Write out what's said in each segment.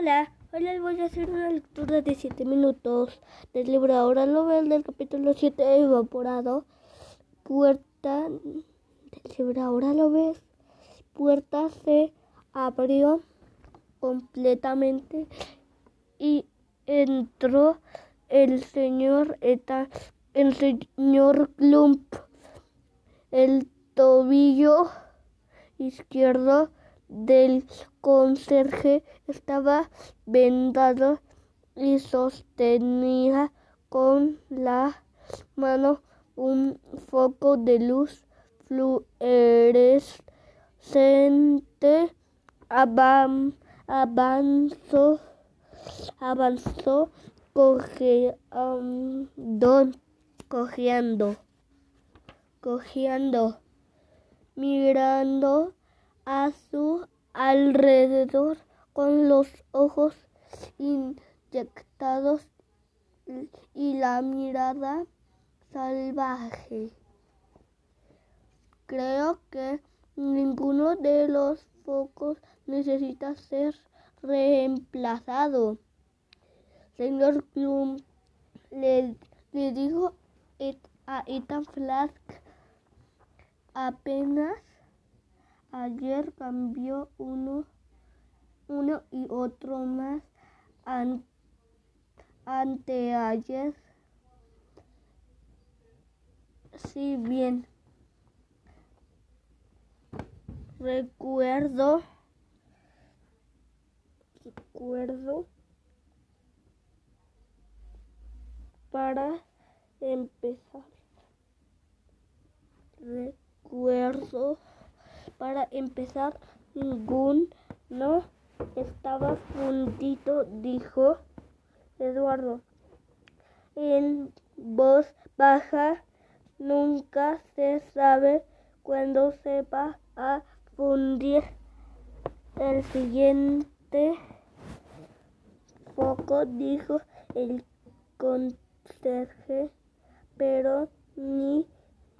Hola, hoy les voy a hacer una lectura de 7 minutos del libro Ahora lo ven del capítulo 7 evaporado. Puerta del libro Ahora lo ves. Puerta se abrió completamente y entró el señor Eta, el señor Klump. El tobillo izquierdo del conserje estaba vendado y sostenía con la mano un foco de luz fluorescente. avanzó, avanzó cojeando, cojeando, cojeando, mirando a su alrededor con los ojos inyectados y la mirada salvaje. Creo que ninguno de los focos necesita ser reemplazado. Señor Plum le, dijo a Ethan Flask apenas Ayer cambió uno, uno y otro más anteayer. Si bien recuerdo, recuerdo para empezar. Recuerdo para empezar, ningún no estaba fundido, dijo Eduardo. En voz baja, nunca se sabe cuándo se va a fundir el siguiente foco, dijo el conserje, pero ni,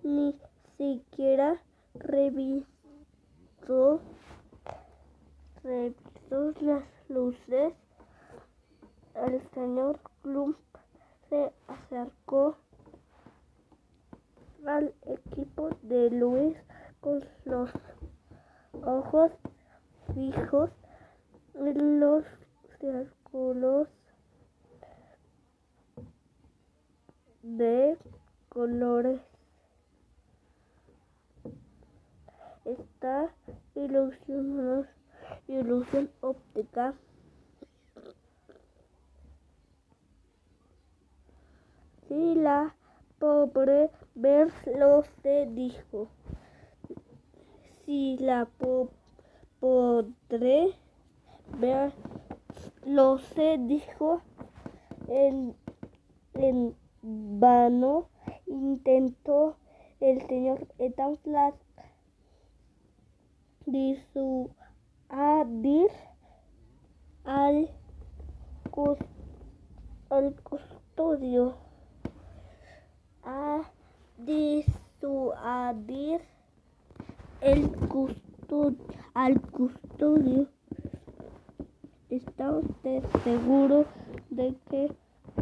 ni siquiera revisó revisó las luces. El señor Klump se acercó al equipo de Luis con los ojos fijos en los círculos de colores. Ilusión, ilusión óptica. Si la pobre ver lo se dijo. Si la po podré ver lo se dijo en, en vano intentó el señor Ethan Flash disuadir al, al custodio a disuadir el custodio al custodio ¿Está usted seguro de que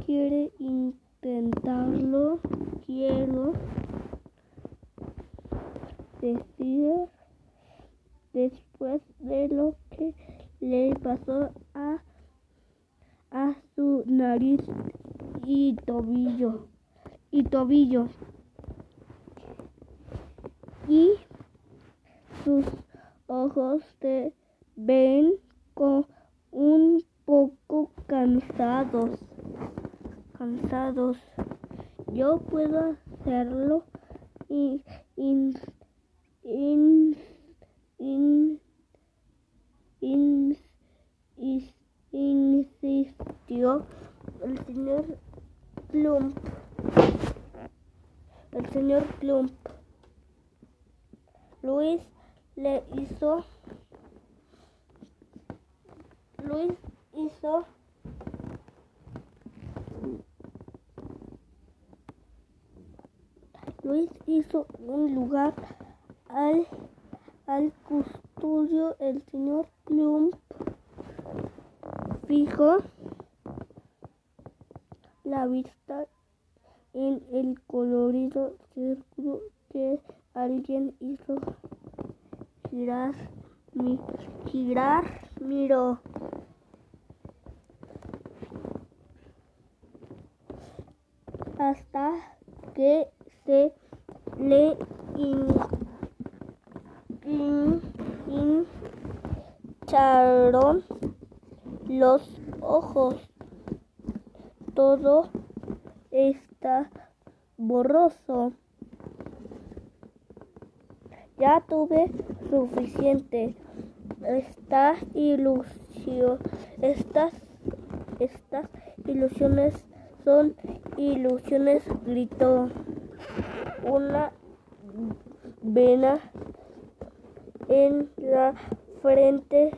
quiere intentarlo? Quiero decir de lo que le pasó a, a su nariz y tobillo y tobillo. Y sus ojos se ven con un poco cansados cansados. Yo puedo hacerlo y, y in, in, insistió el señor Plump. El señor Plump. Luis le hizo. Luis hizo. Luis hizo un lugar al al custodio, el señor Plump fijo la vista en el colorido círculo que alguien hizo girar, mi, girar, miró. hasta que se le hincharon los ojos. Todo está borroso. Ya tuve suficiente. Esta ilusión, estas, estas ilusiones son ilusiones, gritó. Una vena en la frente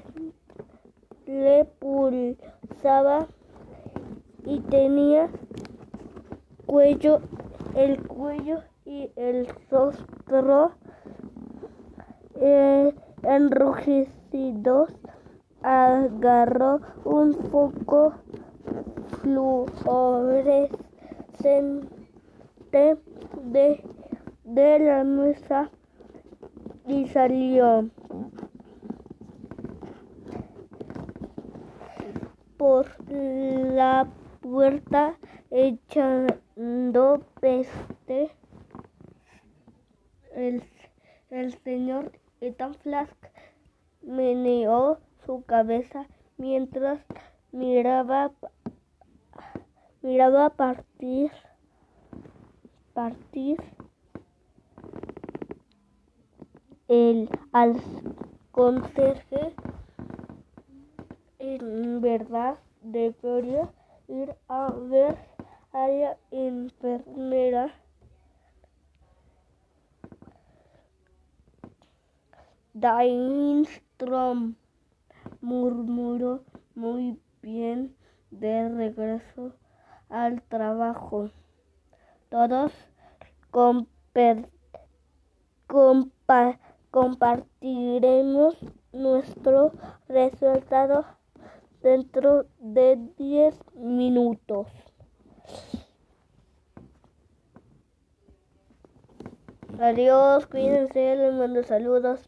le pulsaba y tenía cuello, el cuello y el rostro eh, enrojecidos. Agarró un foco fluorescente de, de la mesa y salió por la puerta echando peste. El, el señor Ethan Flask meneó su cabeza mientras miraba miraba partir partir el al conserje en verdad debería ir a ver a la enfermera Dainstrom murmuró muy bien de regreso al trabajo. Todos compartiremos nuestro resultado dentro de 10 minutos. Adiós, cuídense, les mando saludos.